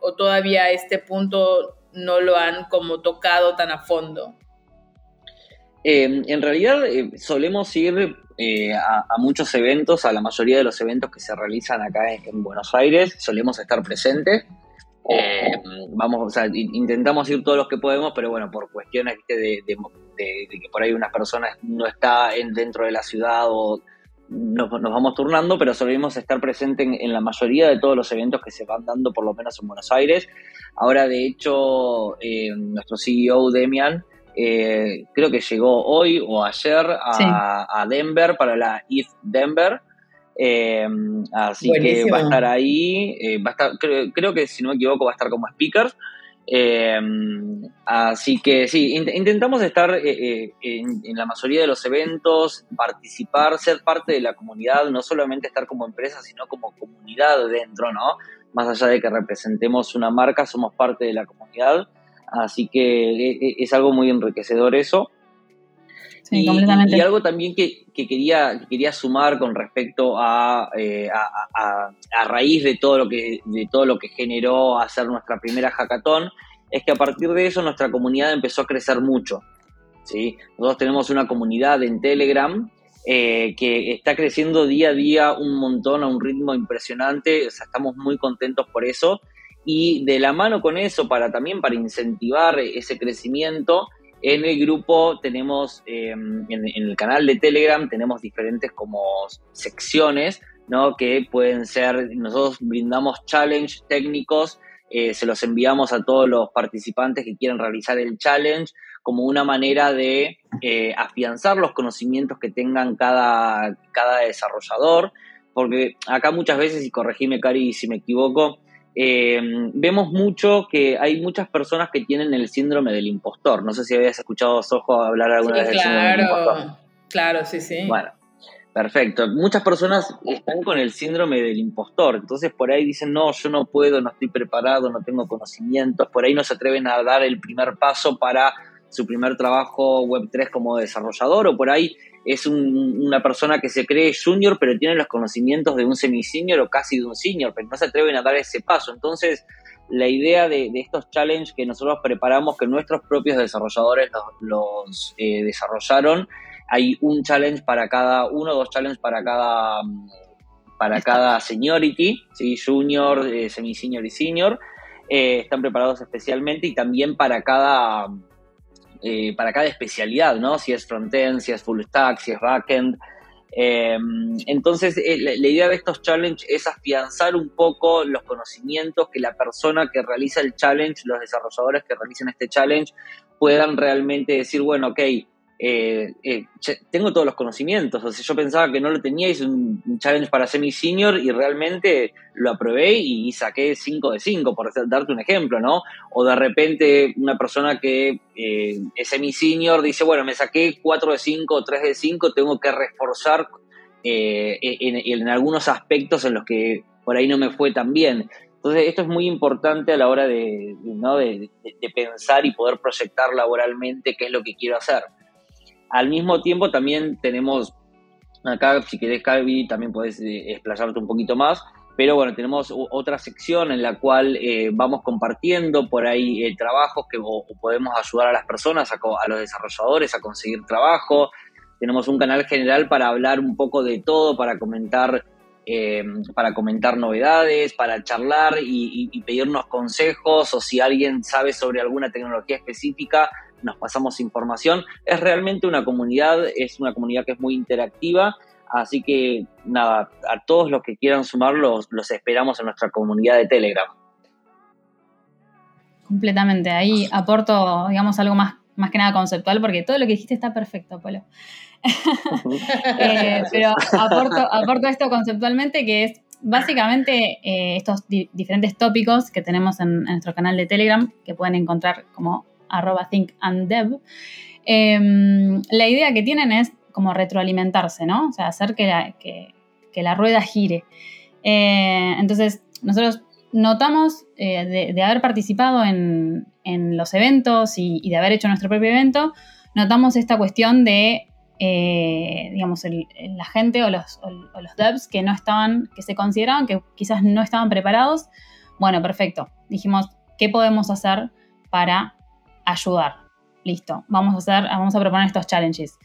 o todavía este punto no lo han como tocado tan a fondo. Eh, en realidad eh, solemos ir eh, a, muchos eventos, a la mayoría de los eventos que se realizan acá en, Buenos Aires, solemos estar presentes. Eh, vamos, o sea, intentamos ir todos los que podemos, pero bueno, por cuestiones de, que por ahí unas personas no está en, dentro de la ciudad o nos, vamos turnando, pero solemos estar presentes en, la mayoría de todos los eventos que se van dando, por lo menos en Buenos Aires. Ahora, de hecho, eh, nuestro CEO Demian eh, creo que llegó hoy o ayer a, Denver para la ETH Denver. Eh, así que va a estar ahí. Eh, va a estar, creo, que si no me equivoco, va a estar como speaker. así que sí, intentamos estar en, en, la mayoría de los eventos, participar, ser parte de la comunidad, no solamente estar como empresa, sino como comunidad dentro, ¿no? Más allá de que representemos una marca, somos parte de la comunidad. Así que e, e, es algo muy enriquecedor eso. Sí, y, completamente. Y, algo también que, quería, quería sumar con respecto eh, a, a, raíz de todo, lo que, de todo lo que generó hacer nuestra primera hackathon, es que a partir de eso nuestra comunidad empezó a crecer mucho. ¿sí? Nosotros tenemos una comunidad en Telegram eh, que está creciendo día a día un montón a un ritmo impresionante, o sea, estamos muy contentos por eso y de la mano con eso, para también para incentivar ese crecimiento, en el grupo tenemos, em, en, el canal de Telegram, tenemos diferentes como secciones, ¿no? Que pueden ser, nosotros brindamos challenge técnicos, eh, se los enviamos a todos los participantes que quieren realizar el challenge como una manera de eh, afianzar los conocimientos que tengan cada, cada desarrollador, porque acá muchas veces, y corregime Cari si me equivoco, eh, vemos mucho que hay muchas personas que tienen el síndrome del impostor. No sé si habías escuchado a Sojo hablar alguna vez del síndrome del impostor. Claro, sí, sí. Bueno, perfecto. Muchas personas están con el síndrome del impostor, entonces por ahí dicen, no, yo no puedo, no estoy preparado, no tengo conocimientos, por ahí no se atreven a dar el primer paso para su primer trabajo Web3 como desarrollador, o por ahí es una persona que se cree junior, pero tiene los conocimientos de un semi-senior o casi de un senior, pero no se atreven a dar ese paso. Entonces, la idea de, estos challenges que nosotros preparamos, que nuestros propios desarrolladores los, eh, desarrollaron, hay un challenge para cada, uno dos challenges para cada, para cada seniority, ¿sí? junior, eh, semi-senior y senior. Eh, están preparados especialmente y también para cada, para cada especialidad, ¿no? Si es front-end, si es full stack, si es back-end. entonces, la, idea de estos challenges es afianzar un poco los conocimientos que la persona que realiza el challenge, los desarrolladores que realicen este challenge, puedan realmente decir, bueno, ok, eh, eh, tengo todos los conocimientos. O sea, yo pensaba que no lo tenía, hice un, challenge para semi-senior y realmente lo aprobé y, saqué 5 de 5, por darte un ejemplo, ¿no? O de repente una persona que eh, es semi-senior dice, bueno, me saqué 4 de 5 o 3 de 5, tengo que reforzar en, algunos aspectos en los que por ahí no me fue tan bien. Entonces, esto es muy importante a la hora de, de pensar y poder proyectar laboralmente qué es lo que quiero hacer. Al mismo tiempo también tenemos, acá si querés Calvi también puedes eh, explayarte un poquito más, pero bueno, tenemos otra sección en la cual eh, vamos compartiendo por ahí eh, trabajos que podemos ayudar a las personas, a, los desarrolladores a conseguir trabajo. Tenemos un canal general para hablar un poco de todo, para comentar, para comentar novedades, para charlar y, pedirnos consejos o si alguien sabe sobre alguna tecnología específica, nos pasamos información. Es realmente una comunidad, es una comunidad que es muy interactiva, así que nada, a todos los que quieran sumar los, esperamos en nuestra comunidad de Telegram. Completamente, ahí aporto, digamos, algo más, más que nada conceptual, porque todo lo que dijiste está perfecto, Polo. Eh, pero aporto, esto conceptualmente, que es básicamente eh, estos diferentes tópicos que tenemos en, nuestro canal de Telegram, que pueden encontrar como arroba thinkanddev, em, la idea que tienen es como retroalimentarse, ¿no? O sea, hacer que la, que, la rueda gire. Eh, entonces, nosotros notamos eh, de, haber participado en, los eventos y, de haber hecho nuestro propio evento, notamos esta cuestión de, eh, digamos, la gente o los, o los devs que no estaban, que se consideraban que quizás no estaban preparados. Bueno, perfecto. Dijimos, ¿qué podemos hacer para ayudar. Listo, vamos a hacer, vamos a proponer estos challenges.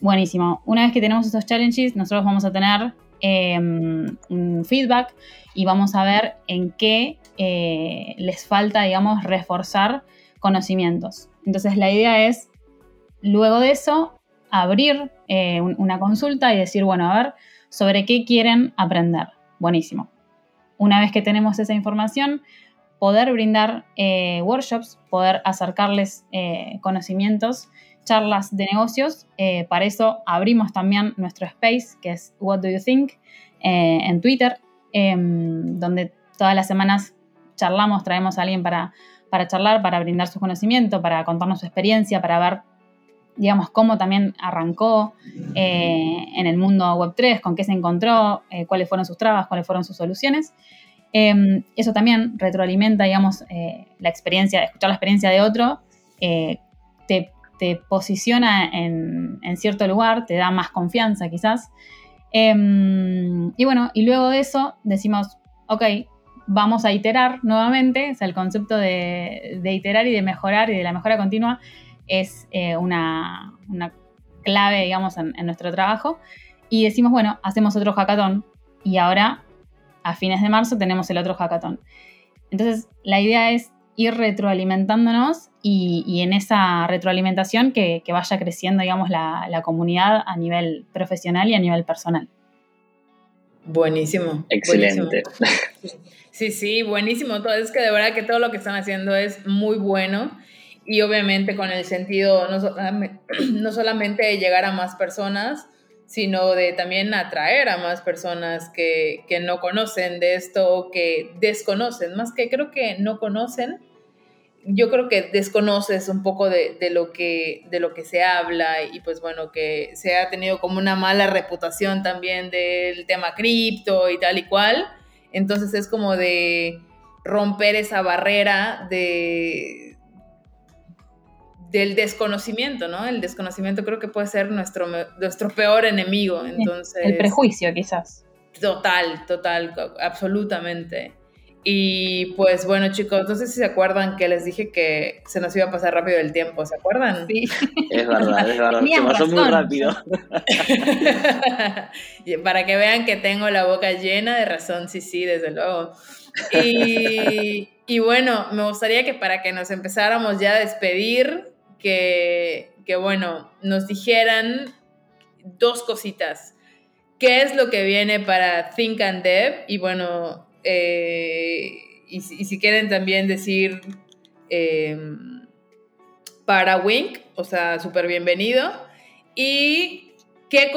Buenísimo. Una vez que tenemos estos challenges, nosotros vamos a tener em, un feedback y vamos a ver en qué eh, les falta, digamos, reforzar conocimientos. Entonces la idea es, luego de eso, abrir eh, una consulta y decir, bueno, a ver, sobre qué quieren aprender. Buenísimo. Una vez que tenemos esa información, poder brindar eh, workshops, poder acercarles eh, conocimientos, charlas de negocios. Eh, para eso abrimos también nuestro space, que es What Do You Think, en Twitter, em, donde todas las semanas charlamos, traemos a alguien para, para charlar, para brindar su conocimiento, para contarnos su experiencia, para ver digamos, cómo también arrancó en el mundo Web3, con qué se encontró, cuáles fueron sus trabas, cuáles fueron sus soluciones. Em, eso también retroalimenta, digamos, eh, la experiencia, escuchar la experiencia de otro, eh, te, posiciona en, cierto lugar, te da más confianza quizás. Em, y bueno, y luego de eso decimos, ok, vamos a iterar nuevamente, o sea, el concepto de, iterar y de mejorar y de la mejora continua es eh, una, clave, digamos, en, en nuestro trabajo. Y decimos, bueno, hacemos otro hackathon y ahora a fines de marzo tenemos el otro hackathon. Entonces, la idea es ir retroalimentándonos y, en esa retroalimentación que, vaya creciendo, digamos, la, comunidad a nivel profesional y a nivel personal. Buenísimo. Excelente. Sí, sí, buenísimo. es que de verdad que todo lo que están haciendo es muy bueno y obviamente con el sentido no, no solamente de llegar a más personas, sino de también atraer a más personas que, no conocen de esto o que desconocen, más que creo que no conocen, yo creo que desconoces un poco de, lo que, de lo que se habla y pues bueno, que se ha tenido como una mala reputación también del tema cripto y tal y cual, entonces es como de romper esa barrera de del desconocimiento, ¿no? El desconocimiento creo que puede ser nuestro, nuestro peor enemigo, entonces... El prejuicio, quizás. Total, total, absolutamente. Y pues bueno, chicos, no sé si se acuerdan que les dije que se nos iba a pasar rápido el tiempo, ¿se acuerdan? Sí. Es verdad, es verdad, se pasó muy rápido. Para que vean que tengo la boca llena de razón, sí, sí, desde luego. Y, y bueno, me gustaría que para que nos empezáramos ya a despedir, que, que bueno, nos dijeran dos cositas. ¿Qué es lo que viene para Think and Dev? Y bueno, eh, y, si quieren también decir em, para Wink, o sea, súper bienvenido. Y qué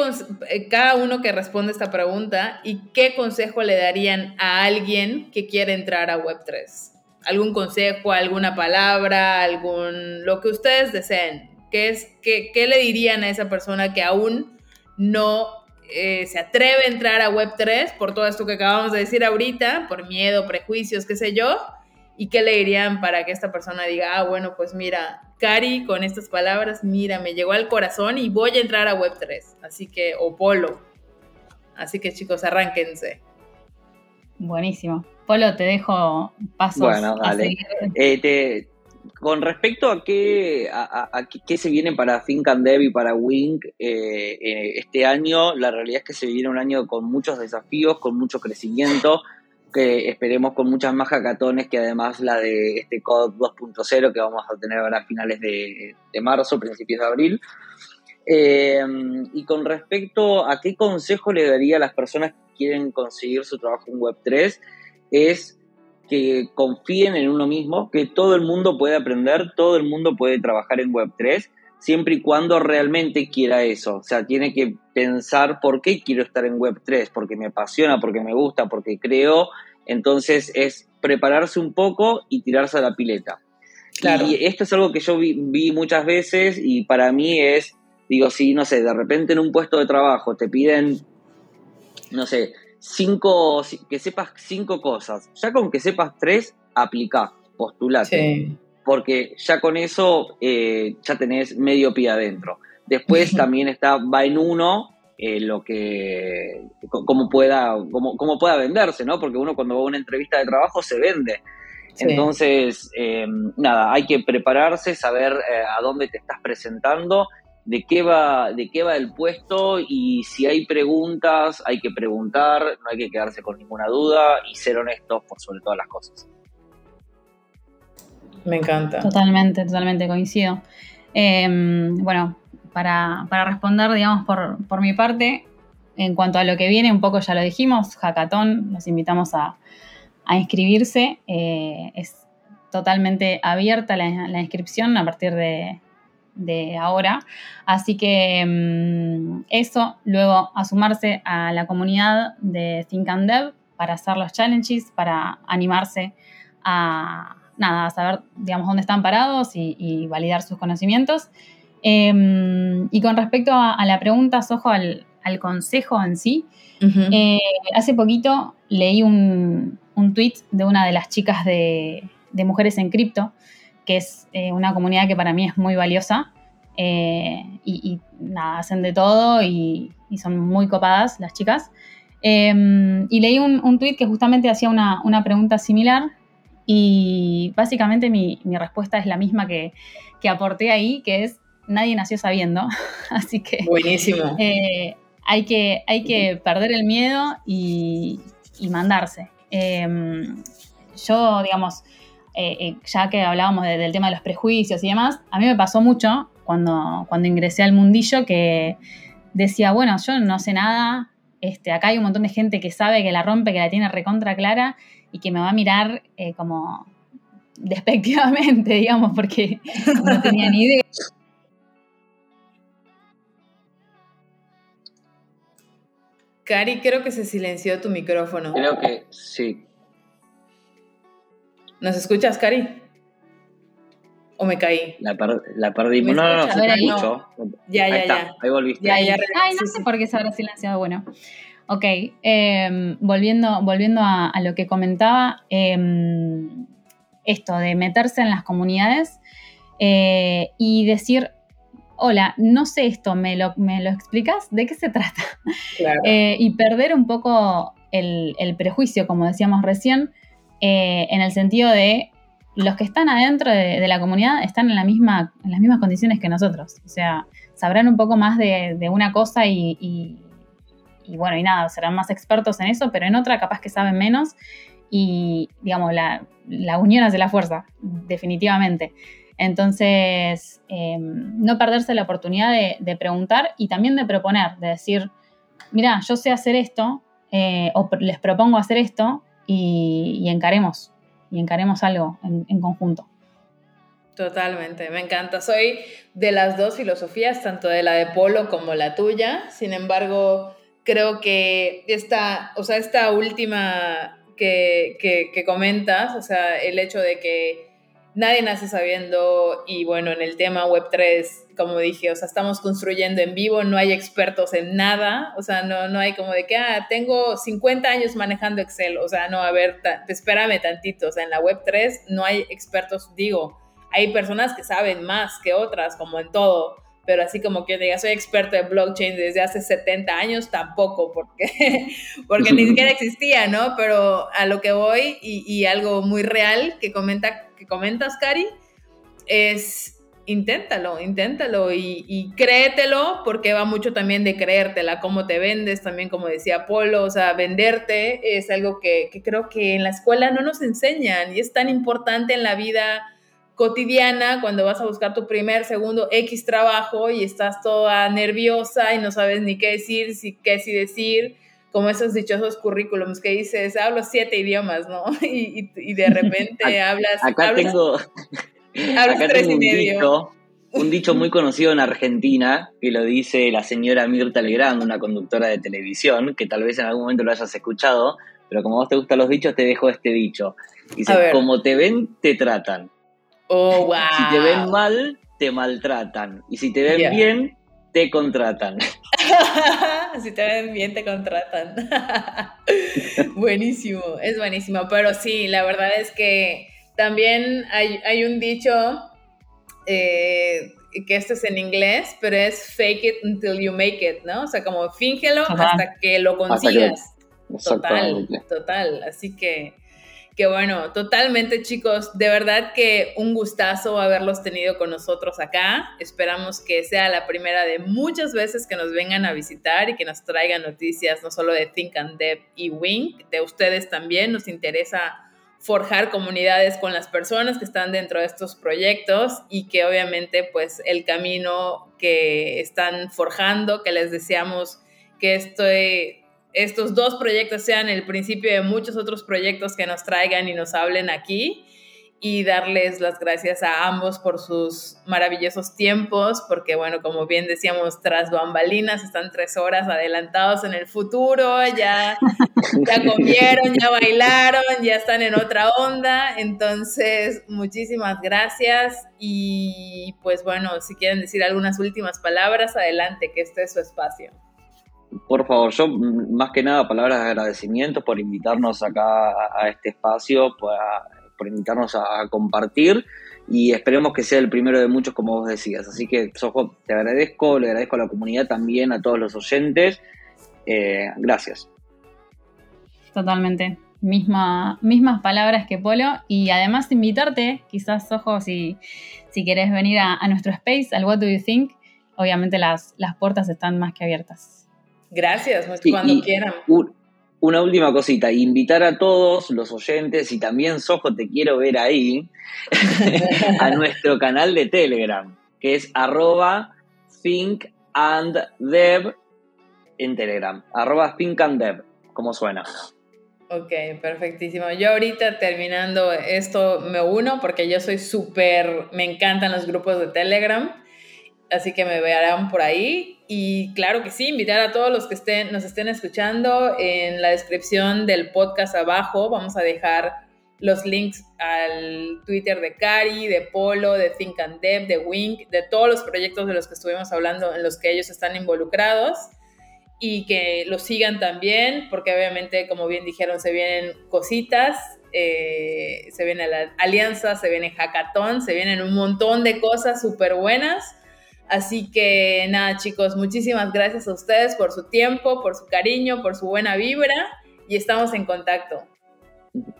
eh, cada uno que responde esta pregunta y qué consejo le darían a alguien que quiere entrar a Web3. ¿Algún consejo, alguna palabra, algún lo que ustedes deseen? ¿Qué, es, qué, qué le dirían a esa persona que aún no eh, se atreve a entrar a Web3 por todo esto que acabamos de decir ahorita, por miedo, prejuicios, qué sé yo, y qué le dirían para que esta persona diga, ah, bueno, pues mira, Cari, con estas palabras, mira, me llegó al corazón y voy a entrar a Web3, así que, o Polo. Así que chicos, arránquense. Buenísimo. Polo, te dejo pasos. Bueno, dale. Eh, con respecto a qué, a, qué se viene para Think and Dev y para Wink eh, eh, este año, la realidad es que se viene un año con muchos desafíos, con mucho crecimiento, que esperemos con muchas más hackatones que además la de este Code 2.0 que vamos a tener ahora a finales de, marzo, principios de abril. Eh, y con respecto a qué consejo le daría a las personas que quieren conseguir su trabajo en Web3, es que confíen en uno mismo, que todo el mundo puede aprender, todo el mundo puede trabajar en Web3, siempre y cuando realmente quiera eso. O sea, tiene que pensar por qué quiero estar en Web3, porque me apasiona, porque me gusta, porque creo. Entonces es prepararse un poco y tirarse a la pileta. Claro. Y esto es algo que yo vi, vi muchas veces y para mí es, digo, si, no sé, de repente en un puesto de trabajo te piden, no sé, cinco, que sepas cinco cosas. Ya con que sepas tres, aplica, postulate. Porque ya con eso eh, ya tenés medio pie adentro. Después también está, va en uno eh, lo que, cómo pueda, cómo, cómo, pueda venderse, ¿no? Porque uno cuando va a una entrevista de trabajo se vende. Entonces, eh, nada, hay que prepararse, saber a dónde te estás presentando de qué va, de qué va el puesto y si hay preguntas, hay que preguntar, no hay que quedarse con ninguna duda y ser honestos por sobre todas las cosas. Me encanta. Totalmente, totalmente coincido. Em, bueno, para, responder, digamos, por, mi parte, en cuanto a lo que viene, un poco ya lo dijimos, Hackathon, los invitamos a, inscribirse. Eh, es totalmente abierta la inscripción a partir de, de ahora. Así que mm, eso, luego a sumarse a la comunidad de Think and Dev para hacer los challenges, para animarse a, nada, a saber, digamos, dónde están parados y, validar sus conocimientos. Em, y con respecto a, la pregunta, Sojo, al, consejo en sí, eh, hace poquito leí un, un tweet de una de las chicas de, de Mujeres en Cripto, que es eh, una comunidad que para mí es muy valiosa. Eh, y, nada, hacen de todo y, son muy copadas las chicas. Em, y leí un, un tuit que justamente hacía una, pregunta similar y básicamente mi, respuesta es la misma que, aporté ahí, que es nadie nació sabiendo. Así que... Buenísimo. Eh, hay, que, hay que perder el miedo y, y mandarse. Em, yo, digamos, eh, eh, ya que hablábamos del tema de los prejuicios y demás, a mí me pasó mucho cuando, cuando ingresé al mundillo que decía, bueno, yo no sé nada, este, acá hay un montón de gente que sabe, que la rompe, que la tiene recontra clara y que me va a mirar eh, como despectivamente, digamos, porque no tenía ni idea. Cari, creo que se silenció tu micrófono. Creo que sí. ¿Nos escuchas, Cari? ¿O me caí? La, perdimos. No, no, no, se escuchó. Ya, ya, ya. Ahí volviste. Ay, no sé por qué se habrá silenciado. Bueno. Ok, em, volviendo, volviendo a, lo que comentaba, em, esto de meterse en las comunidades eh, y decir, hola, no sé esto, ¿me lo, me lo explicas? ¿De qué se trata? Claro. Eh, y perder un poco el, el, prejuicio, como decíamos recién, eh, en el sentido de los que están adentro de, la comunidad están en, la las mismas condiciones que nosotros. O sea, sabrán un poco más de, una cosa y, bueno, y nada, serán más expertos en eso, pero en otra capaz que saben menos y, digamos, la, unión hace la fuerza, definitivamente. Entonces, em, no perderse la oportunidad de, preguntar y también de proponer, de decir, mira, yo sé hacer esto, eh, o les propongo hacer esto y encaremos y encaremos algo en, conjunto. Totalmente, me encanta. Soy de las dos filosofías, tanto de la de Polo como la tuya. Sin embargo, creo que esta, o sea, esta última que, que comentas, o sea, el hecho de que nadie nace sabiendo y bueno, en el tema Web3, como dije, o sea, estamos construyendo en vivo, no hay expertos en nada, o sea, no, no hay como de que, ah, tengo 50 años manejando Excel, o sea, no, a ver, espérame tantito, o sea, en la Web3 no hay expertos, digo, hay personas que saben más que otras, como en todo, pero así como que diga, soy experto en blockchain desde hace 70 años, tampoco, porque, porque ni siquiera existía, ¿no? Pero a lo que voy y, y algo muy real que comenta comentas, Cari, es inténtalo, inténtalo y, créetelo porque va mucho también de creértela, cómo te vendes, también como decía Polo, o sea, venderte es algo que, que, creo que en la escuela no nos enseñan y es tan importante en la vida cotidiana cuando vas a buscar tu primer, segundo X trabajo y estás toda nerviosa y no sabes ni qué decir, si qué decir como esos dichosos currículums que dices, hablo siete idiomas, ¿no? Y, de repente hablas... Acá tengo, acá tengo un, Dicho, un dicho muy conocido en Argentina, que lo dice la señora Mirta Legrand, una conductora de televisión, que tal vez en algún momento lo hayas escuchado, pero como a vos te gustan los dichos, te dejo este dicho. Dice, como te ven, te tratan. Oh, wow. Si te ven mal, te maltratan. Y si te ven bien, te contratan. si te ven bien, te contratan. buenísimo, es buenísimo. Pero sí, la verdad es que también hay, un dicho eh, que esto es en inglés, pero es fake it until you make it, ¿no? O sea, como fíngelo hasta que lo consigas. total, total. Así que que bueno, totalmente chicos, de verdad que un gustazo haberlos tenido con nosotros acá. Esperamos que sea la primera de muchas veces que nos vengan a visitar y que nos traigan noticias no solo de Think and Dev y Wink, de ustedes también. Nos interesa forjar comunidades con las personas que están dentro de estos proyectos y que obviamente pues el camino que están forjando, que les deseamos que estoy estos dos proyectos sean el principio de muchos otros proyectos que nos traigan y nos hablen aquí y darles las gracias a ambos por sus maravillosos tiempos, porque bueno, como bien decíamos, tras bambalinas están tres horas adelantados en el futuro, ya, ya comieron, ya bailaron, ya están en otra onda, entonces muchísimas gracias y pues bueno, si quieren decir algunas últimas palabras, adelante, que este es su espacio. Por favor, yo mm, más que nada palabras de agradecimiento por invitarnos acá a, este espacio, por, por invitarnos a, compartir y esperemos que sea el primero de muchos como vos decías. Así que, Sojo, te agradezco, le agradezco a la comunidad también, a todos los oyentes. Eh, gracias. Totalmente. Misma, mismas palabras que Polo y además invitarte, quizás Sojo, si, si querés venir a, a nuestro space, al What Do You Think, obviamente las, las puertas están más que abiertas. Gracias, cuando quieran. una última cosita, invitar a todos los oyentes y también Sojo te quiero ver ahí a nuestro canal de Telegram, que es arroba think and dev en Telegram, arroba think and dev, como suena. Ok, perfectísimo. Yo ahorita terminando esto me uno porque yo soy súper, me encantan los grupos de Telegram así que me verán por ahí. Y claro que sí, invitar a todos los que estén, nos estén escuchando en la descripción del podcast abajo. Vamos a dejar los links al Twitter de Cari, de Polo, de Think and Dev, de Wink, de todos los proyectos de los que estuvimos hablando en los que ellos están involucrados y que los sigan también, porque obviamente, como bien dijeron, se vienen cositas, eh, se viene la alianza, se viene hackathon, se vienen un montón de cosas súper buenas Así que nada, chicos, muchísimas gracias a ustedes por su tiempo, por su cariño, por su buena vibra y estamos en contacto.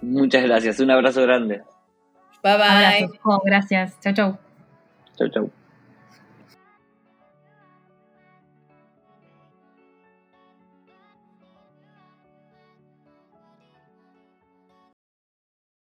Muchas gracias, un abrazo grande. Bye bye. gracias. Chau, chau. Chau, chau.